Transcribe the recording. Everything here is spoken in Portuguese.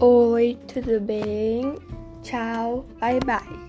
Oi, tudo bem? Tchau, bye bye.